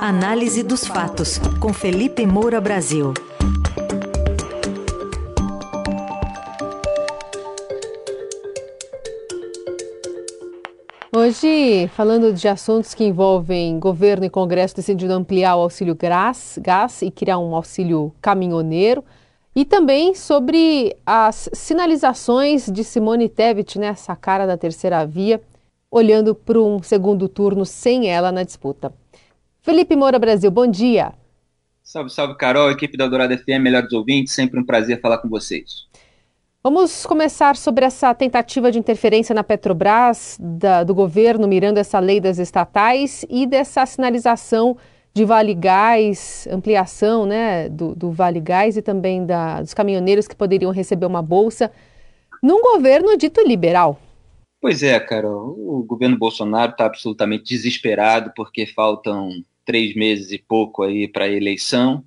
Análise dos fatos, com Felipe Moura Brasil. Hoje, falando de assuntos que envolvem governo e Congresso decidindo ampliar o auxílio gás, gás e criar um auxílio caminhoneiro, e também sobre as sinalizações de Simone Tebet né, cara da terceira via, olhando para um segundo turno sem ela na disputa. Felipe Moura Brasil, bom dia. Salve, salve, Carol, equipe da Dourada FM, melhores ouvintes, sempre um prazer falar com vocês. Vamos começar sobre essa tentativa de interferência na Petrobras da, do governo mirando essa lei das estatais e dessa sinalização de Vale Gás, ampliação né, do, do Vale Gás e também da, dos caminhoneiros que poderiam receber uma bolsa num governo dito liberal. Pois é, Carol. O governo Bolsonaro está absolutamente desesperado porque faltam três meses e pouco aí para a eleição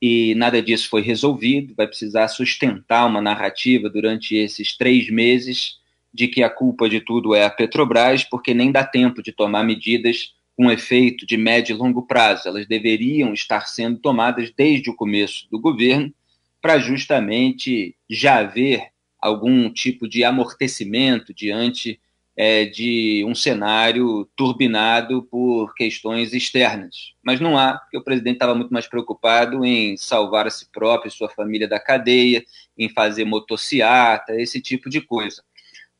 e nada disso foi resolvido. Vai precisar sustentar uma narrativa durante esses três meses de que a culpa de tudo é a Petrobras, porque nem dá tempo de tomar medidas com efeito de médio e longo prazo. Elas deveriam estar sendo tomadas desde o começo do governo para justamente já haver algum tipo de amortecimento diante é, de um cenário turbinado por questões externas. Mas não há, porque o presidente estava muito mais preocupado em salvar a si próprio e sua família da cadeia, em fazer motociata, esse tipo de coisa.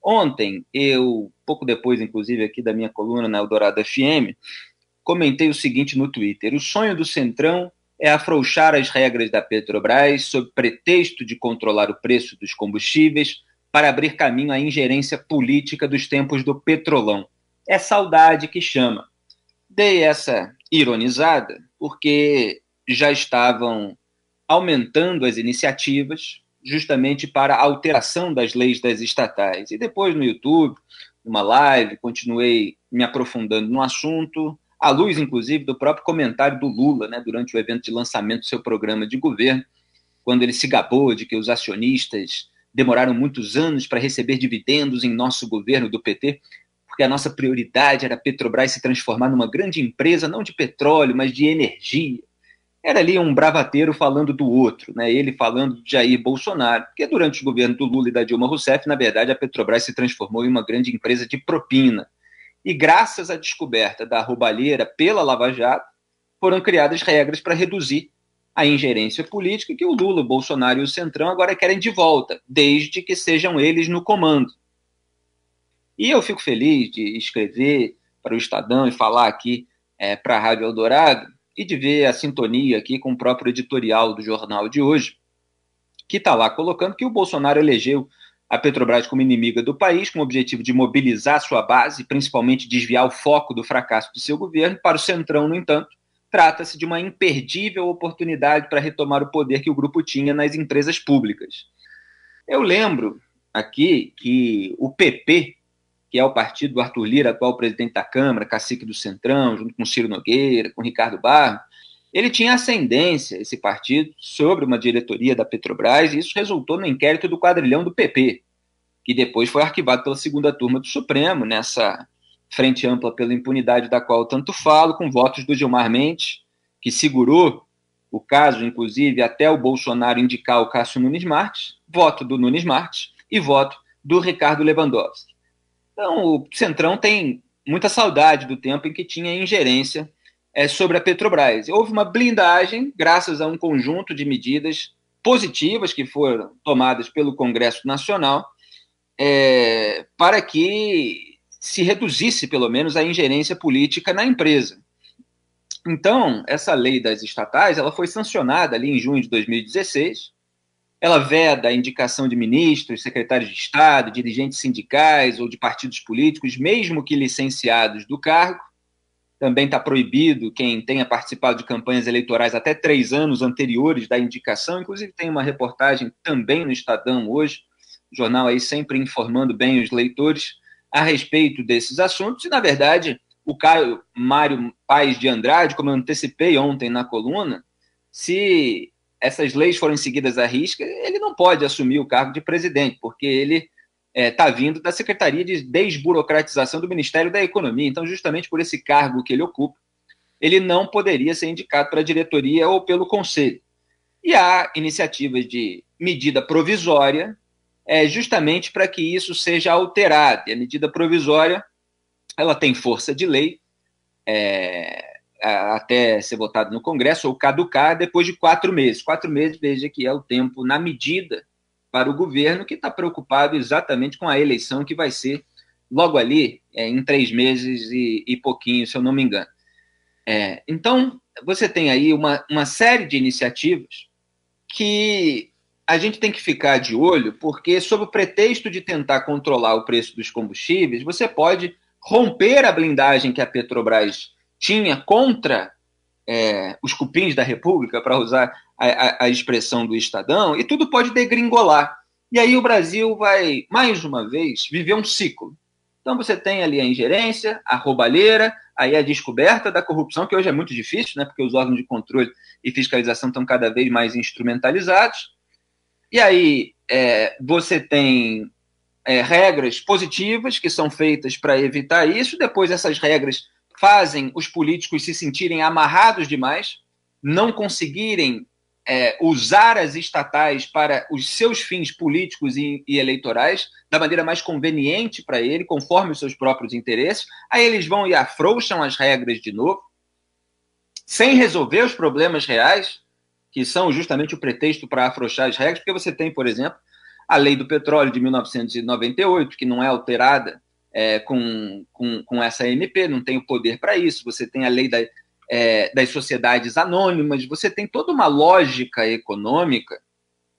Ontem, eu, pouco depois, inclusive, aqui da minha coluna na Eldorado FM, comentei o seguinte no Twitter: o sonho do Centrão é afrouxar as regras da Petrobras sob pretexto de controlar o preço dos combustíveis para abrir caminho à ingerência política dos tempos do petrolão. É saudade que chama. Dei essa ironizada porque já estavam aumentando as iniciativas justamente para a alteração das leis das estatais. E depois no YouTube, numa live, continuei me aprofundando no assunto, à luz, inclusive, do próprio comentário do Lula, né, durante o evento de lançamento do seu programa de governo, quando ele se gabou de que os acionistas demoraram muitos anos para receber dividendos em nosso governo do PT, porque a nossa prioridade era a Petrobras se transformar numa grande empresa, não de petróleo, mas de energia. Era ali um bravateiro falando do outro, né? ele falando de Jair Bolsonaro, porque durante o governo do Lula e da Dilma Rousseff, na verdade, a Petrobras se transformou em uma grande empresa de propina, e graças à descoberta da roubalheira pela Lava Jato, foram criadas regras para reduzir a ingerência política que o Lula, o Bolsonaro e o Centrão agora querem de volta, desde que sejam eles no comando. E eu fico feliz de escrever para o Estadão e falar aqui é, para a Rádio Eldorado e de ver a sintonia aqui com o próprio editorial do jornal de hoje, que está lá colocando que o Bolsonaro elegeu a Petrobras como inimiga do país, com o objetivo de mobilizar sua base, principalmente desviar o foco do fracasso do seu governo. Para o Centrão, no entanto, trata-se de uma imperdível oportunidade para retomar o poder que o grupo tinha nas empresas públicas. Eu lembro aqui que o PP, que é o partido do Arthur Lira, atual presidente da Câmara, cacique do Centrão, junto com Ciro Nogueira, com Ricardo Barro, ele tinha ascendência, esse partido, sobre uma diretoria da Petrobras, e isso resultou no inquérito do quadrilhão do PP, que depois foi arquivado pela segunda turma do Supremo, nessa frente ampla pela impunidade da qual tanto falo, com votos do Gilmar Mendes, que segurou o caso, inclusive, até o Bolsonaro indicar o Cássio Nunes Marques, voto do Nunes Marques e voto do Ricardo Lewandowski. Então, o Centrão tem muita saudade do tempo em que tinha ingerência é, sobre a Petrobras. Houve uma blindagem, graças a um conjunto de medidas positivas que foram tomadas pelo Congresso Nacional, é, para que se reduzisse, pelo menos, a ingerência política na empresa. Então, essa lei das estatais ela foi sancionada ali em junho de 2016. Ela veda a indicação de ministros, secretários de Estado, dirigentes sindicais ou de partidos políticos, mesmo que licenciados do cargo, também está proibido quem tenha participado de campanhas eleitorais até três anos anteriores da indicação. Inclusive, tem uma reportagem também no Estadão hoje, jornal aí sempre informando bem os leitores a respeito desses assuntos. E, na verdade, o Caio Mário Paes de Andrade, como eu antecipei ontem na coluna, se essas leis forem seguidas à risca, ele não pode assumir o cargo de presidente, porque ele está é, tá vindo da Secretaria de Desburocratização do Ministério da Economia. Então, justamente por esse cargo que ele ocupa, ele não poderia ser indicado para a diretoria ou pelo conselho. E há iniciativas de medida provisória, é, justamente para que isso seja alterado. E a medida provisória ela tem força de lei é, até ser votada no Congresso ou caducar depois de quatro meses. Quatro meses, veja que é o tempo na medida para o governo que está preocupado exatamente com a eleição que vai ser logo ali, é, em três meses e, e, pouquinho, se eu não me engano. É, então, você tem aí uma, uma série de iniciativas que a gente tem que ficar de olho, porque, sob o pretexto de tentar controlar o preço dos combustíveis, você pode romper a blindagem que a Petrobras tinha contra é, os cupins da República, para usar a, a, a, expressão do Estadão, e tudo pode degringolar. E aí o Brasil vai, mais uma vez, viver um ciclo. Então você tem ali a ingerência, a roubalheira, aí a descoberta da corrupção, que hoje é muito difícil, né, porque os órgãos de controle e fiscalização estão cada vez mais instrumentalizados. E aí é, você tem é, regras positivas que são feitas para evitar isso, depois essas regras fazem os políticos se sentirem amarrados demais, não conseguirem é, usar as estatais para os seus fins políticos e, e eleitorais da maneira mais conveniente para ele, conforme os seus próprios interesses. Aí eles vão e afrouxam as regras de novo, sem resolver os problemas reais, que são justamente o pretexto para afrouxar as regras, porque você tem, por exemplo, a lei do petróleo de 1998, que não é alterada é, com, com, com, essa MP, não tem o poder para isso. Você tem a lei da, é, das sociedades anônimas, você tem toda uma lógica econômica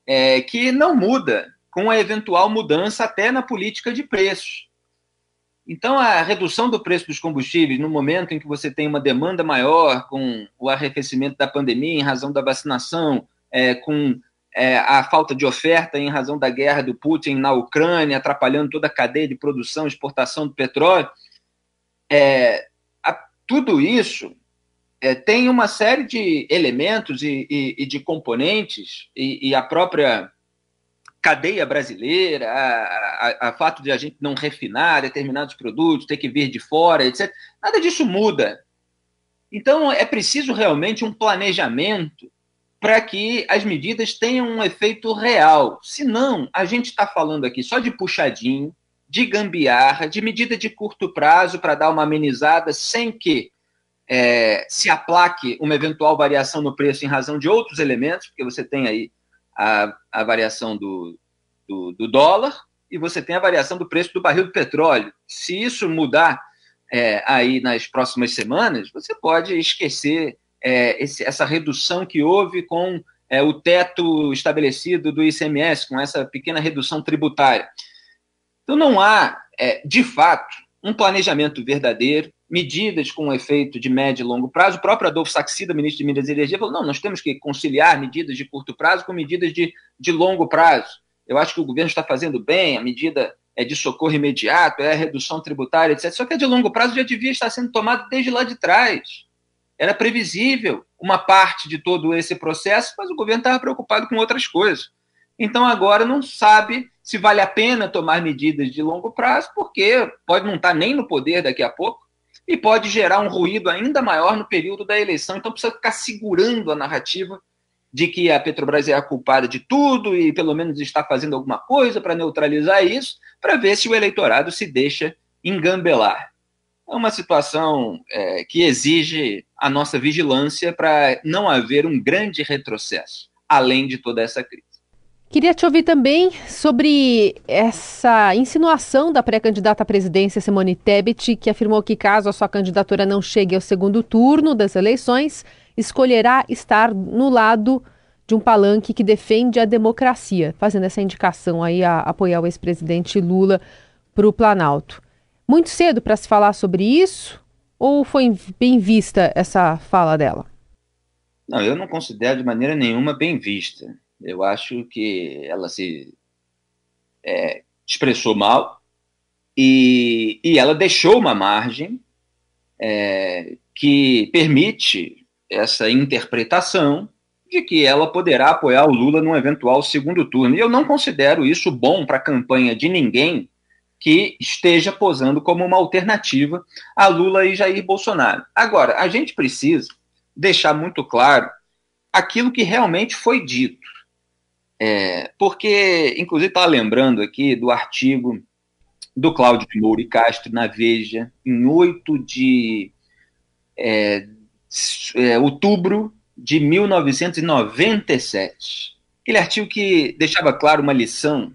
é, que não muda com a eventual mudança até na política de preços. Então, a redução do preço dos combustíveis, no momento em que você tem uma demanda maior com o arrefecimento da pandemia em razão da vacinação, é, com é, a falta de oferta em razão da guerra do Putin na Ucrânia, atrapalhando toda a cadeia de produção e exportação do petróleo. É, a, tudo isso é, tem uma série de elementos e, e, e de componentes, e, e, a própria cadeia brasileira, a, a, a, fato de a gente não refinar determinados produtos, ter que vir de fora, etc. Nada disso muda. Então, é preciso realmente um planejamento para que as medidas tenham um efeito real. Senão, a gente está falando aqui só de puxadinho, de gambiarra, de medida de curto prazo para dar uma amenizada, sem que é, se aplaque uma eventual variação no preço em razão de outros elementos, porque você tem aí a, a variação do, do, do dólar e você tem a variação do preço do barril do petróleo. Se isso mudar é, aí nas próximas semanas, você pode esquecer é, esse, essa redução que houve com é, o teto estabelecido do ICMS, com essa pequena redução tributária. Então, não há, é, de fato, um planejamento verdadeiro, medidas com efeito de médio e longo prazo. O próprio Adolfo Saxida, ministro de Minas e Energia, falou: não, nós temos que conciliar medidas de curto prazo com medidas de, de longo prazo. Eu acho que o governo está fazendo bem, a medida é de socorro imediato, é a redução tributária, etc. Só que a de longo prazo já devia estar sendo tomada desde lá de trás. Era previsível uma parte de todo esse processo, mas o governo estava preocupado com outras coisas. Então agora não sabe se vale a pena tomar medidas de longo prazo, porque pode não estar nem no poder daqui a pouco e pode gerar um ruído ainda maior no período da eleição. Então precisa ficar segurando a narrativa de que a Petrobras é a culpada de tudo e pelo menos está fazendo alguma coisa para neutralizar isso, para ver se o eleitorado se deixa engambelar é uma situação é, que exige a nossa vigilância para não haver um grande retrocesso, além de toda essa crise. Queria te ouvir também sobre essa insinuação da pré-candidata à presidência Simone Tebet, que afirmou que caso a sua candidatura não chegue ao segundo turno das eleições, escolherá estar no lado de um palanque que defende a democracia, fazendo essa indicação aí a apoiar o ex-presidente Lula para o Planalto. Muito cedo para se falar sobre isso? Ou foi bem vista essa fala dela? Não, eu não considero de maneira nenhuma bem vista. Eu acho que ela se é, expressou mal e, e ela deixou uma margem é, que permite essa interpretação de que ela poderá apoiar o Lula num eventual segundo turno. E eu não considero isso bom para a campanha de ninguém que esteja posando como uma alternativa a Lula e Jair Bolsonaro. Agora, a gente precisa deixar muito claro aquilo que realmente foi dito. É, porque, inclusive, estava lembrando aqui do artigo do Cláudio Moura e Castro na Veja, em 8 de é, é, outubro de 1997. Aquele artigo que deixava claro uma lição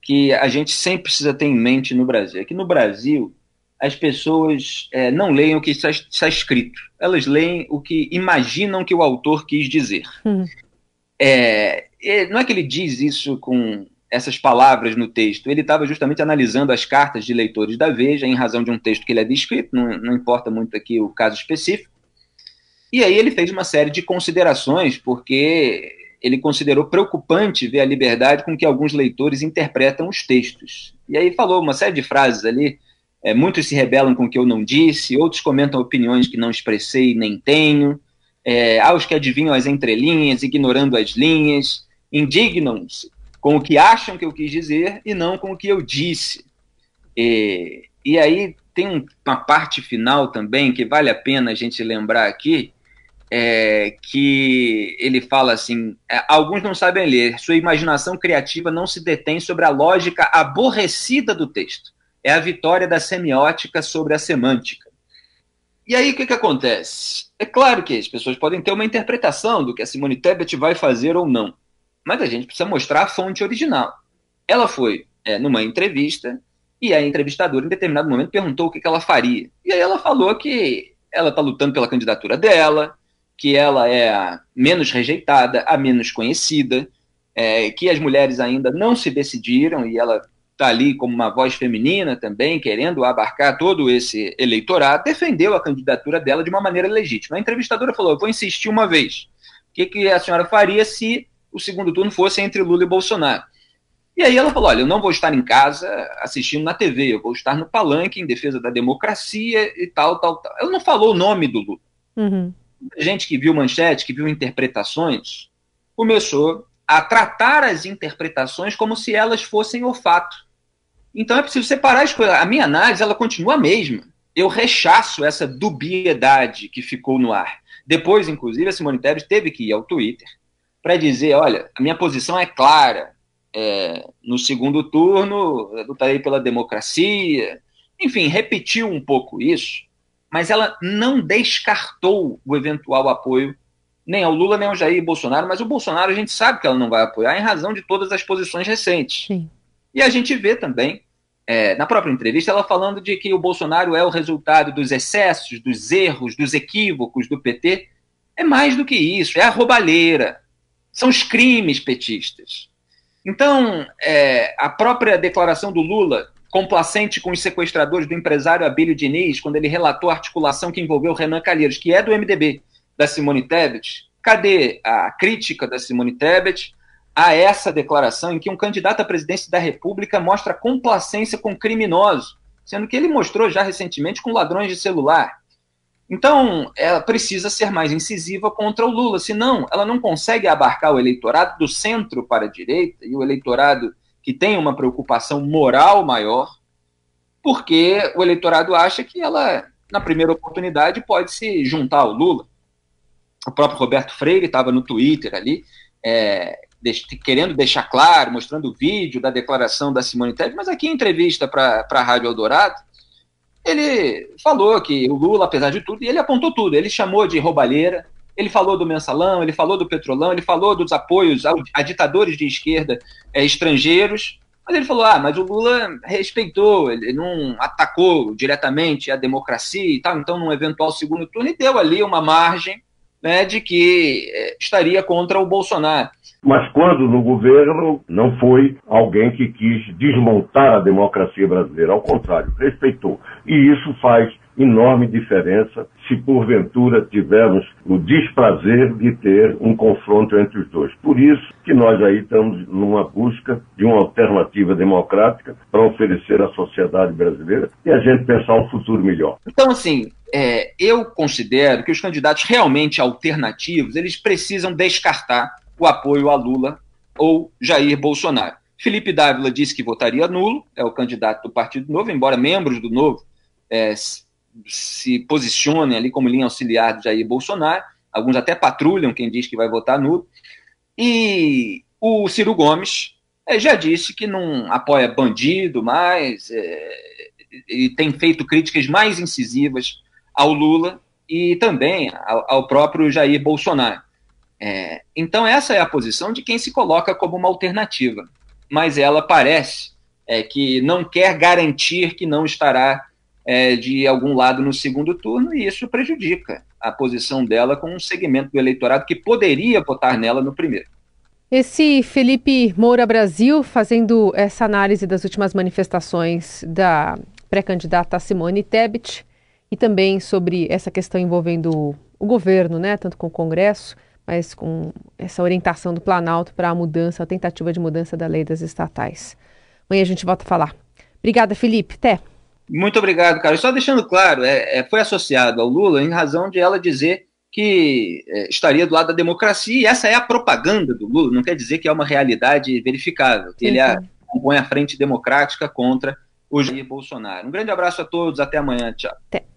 que a gente sempre precisa ter em mente no Brasil. É que no Brasil as pessoas é, não leem o que está, está, escrito, elas leem o que imaginam que o autor quis dizer. Hum. É, não é que ele diz isso com essas palavras no texto, ele estava justamente analisando as cartas de leitores da Veja, em razão de um texto que ele havia escrito, não, não importa muito aqui o caso específico, e aí ele fez uma série de considerações, porque ele considerou preocupante ver a liberdade com que alguns leitores interpretam os textos. E aí falou uma série de frases ali, é, muitos se rebelam com o que eu não disse, outros comentam opiniões que não expressei nem tenho, é, há os que adivinham as entrelinhas, ignorando as linhas, indignam-se com o que acham que eu quis dizer e não com o que eu disse. E, e aí tem uma parte final também que vale a pena a gente lembrar aqui, é, que ele fala assim: é, alguns não sabem ler, sua imaginação criativa não se detém sobre a lógica aborrecida do texto. É a vitória da semiótica sobre a semântica. E aí o que, que acontece? É claro que as pessoas podem ter uma interpretação do que a Simone Tebet vai fazer ou não mas a gente precisa mostrar a fonte original. Ela foi é, numa entrevista e a entrevistadora, em determinado momento, perguntou o que, que ela faria. E aí ela falou que ela está lutando pela candidatura dela, que ela é a menos rejeitada, a menos conhecida, é, que as mulheres ainda não se decidiram e ela está ali como uma voz feminina também, querendo abarcar todo esse eleitorado, defendeu a candidatura dela de uma maneira legítima. A entrevistadora falou: Eu vou insistir uma vez. O que, que a senhora faria se o segundo turno fosse entre Lula e Bolsonaro. E aí ela falou: olha, eu não vou estar em casa assistindo na TV, eu vou estar no palanque em defesa da democracia e tal, tal, tal. Ela não falou o nome do Lula. Uhum. Gente que viu manchete, que viu interpretações, começou a tratar as interpretações como se elas fossem o fato. Então é preciso separar as coisas. A minha análise ela continua a mesma. Eu rechaço essa dubiedade que ficou no ar. Depois, inclusive, a Simone Tebet teve que ir ao Twitter para dizer, olha, a minha posição é clara. É, no segundo turno, eu lutarei pela democracia. Enfim, repetiu um pouco isso, mas ela não descartou o eventual apoio nem ao Lula, nem ao Jair Bolsonaro, mas o Bolsonaro a gente sabe que ela não vai apoiar em razão de todas as posições recentes. Sim. E a gente vê também, é, na própria entrevista, ela falando de que o Bolsonaro é o resultado dos excessos, dos erros, dos equívocos do PT. É mais do que isso, é a roubalheira, são os crimes petistas. Então, é, a própria declaração do Lula, complacente com os sequestradores do empresário Abílio Diniz, quando ele relatou a articulação que envolveu Renan Calheiros, que é do MDB, da Simone Tebet, cadê a crítica da Simone Tebet a essa declaração em que um candidato à presidência da República mostra complacência com criminosos, sendo que ele mostrou já recentemente com ladrões de celular? Então, ela precisa ser mais incisiva contra o Lula, senão ela não consegue abarcar o eleitorado do centro para a direita e o eleitorado que tem uma preocupação moral maior, porque o eleitorado acha que ela, na primeira oportunidade, pode se juntar ao Lula. O próprio Roberto Freire estava no Twitter ali, é, querendo deixar claro, mostrando o vídeo da declaração da Simone Tebet, mas aqui em entrevista para a Rádio Eldorado, ele falou que o Lula, apesar de tudo, e ele apontou tudo. Ele chamou de roubalheira, ele falou do mensalão, ele falou do petrolão, ele falou dos apoios a, a ditadores de esquerda é, estrangeiros. Mas ele falou: ah, mas o Lula respeitou, ele não atacou diretamente a democracia e tal, então, num eventual segundo turno, e deu ali uma margem né, de que é, estaria contra o Bolsonaro. Mas quando no governo não foi alguém que quis desmontar a democracia brasileira, ao contrário, respeitou. E isso faz enorme diferença se porventura tivermos o desprazer de ter um confronto entre os dois. Por isso que nós aí estamos numa busca de uma alternativa democrática para oferecer à sociedade brasileira e a gente pensar um futuro melhor. Então, assim, é, eu considero que os candidatos realmente alternativos, eles precisam descartar o apoio a Lula ou Jair Bolsonaro. Felipe Dávila disse que votaria nulo, é o candidato do Partido Novo, embora membros do Novo é, se posicionem ali como linha auxiliar de Jair Bolsonaro, alguns até patrulham quem diz que vai votar nulo. E o Ciro Gomes é, já disse que não apoia bandido mais, é, e tem feito críticas mais incisivas ao Lula e também ao, ao próprio Jair Bolsonaro. É, então, essa é a posição de quem se coloca como uma alternativa, mas ela parece é, que não quer garantir que não estará é, de algum lado no segundo turno, e isso prejudica a posição dela com um segmento do eleitorado que poderia votar nela no primeiro. Esse Felipe Moura Brasil fazendo essa análise das últimas manifestações da pré-candidata Simone Tebet e também sobre essa questão envolvendo o governo, né, tanto com o Congresso, mas com essa orientação do Planalto para a mudança, a tentativa de mudança da lei das estatais. Amanhã a gente volta a falar. Obrigada, Felipe. Até. Muito obrigado, cara. Só deixando claro, é, é, foi associado ao Lula em razão de ela dizer que é, estaria do lado da democracia, e essa é a propaganda do Lula, não quer dizer que é uma realidade verificável, que ele a, compõe a frente democrática contra o Jair Bolsonaro. Um grande abraço a todos, até amanhã, tchau. Até.